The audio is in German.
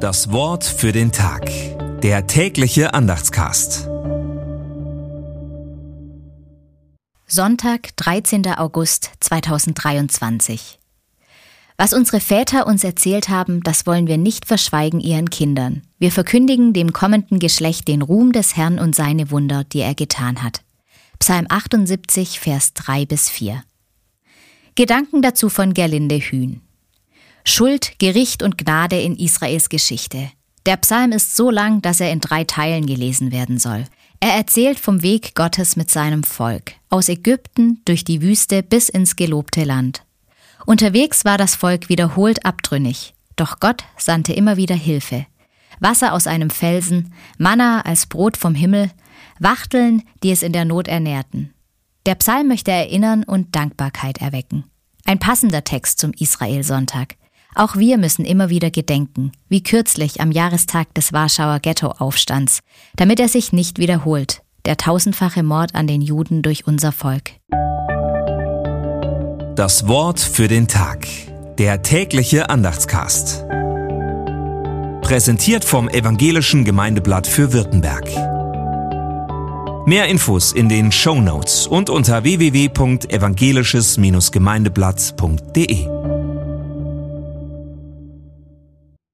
Das Wort für den Tag. Der tägliche Andachtscast. Sonntag, 13. August 2023. Was unsere Väter uns erzählt haben, das wollen wir nicht verschweigen ihren Kindern. Wir verkündigen dem kommenden Geschlecht den Ruhm des Herrn und seine Wunder, die er getan hat. Psalm 78, Vers 3 bis 4. Gedanken dazu von Gerlinde Hühn. Schuld, Gericht und Gnade in Israels Geschichte. Der Psalm ist so lang, dass er in drei Teilen gelesen werden soll. Er erzählt vom Weg Gottes mit seinem Volk, aus Ägypten durch die Wüste bis ins gelobte Land. Unterwegs war das Volk wiederholt abtrünnig, doch Gott sandte immer wieder Hilfe. Wasser aus einem Felsen, Manna als Brot vom Himmel, Wachteln, die es in der Not ernährten. Der Psalm möchte erinnern und Dankbarkeit erwecken. Ein passender Text zum Israelsonntag. Auch wir müssen immer wieder gedenken, wie kürzlich am Jahrestag des Warschauer Ghettoaufstands, damit er sich nicht wiederholt, der tausendfache Mord an den Juden durch unser Volk. Das Wort für den Tag. Der tägliche Andachtscast. Präsentiert vom Evangelischen Gemeindeblatt für Württemberg. Mehr Infos in den Show Notes und unter www.evangelisches-gemeindeblatt.de.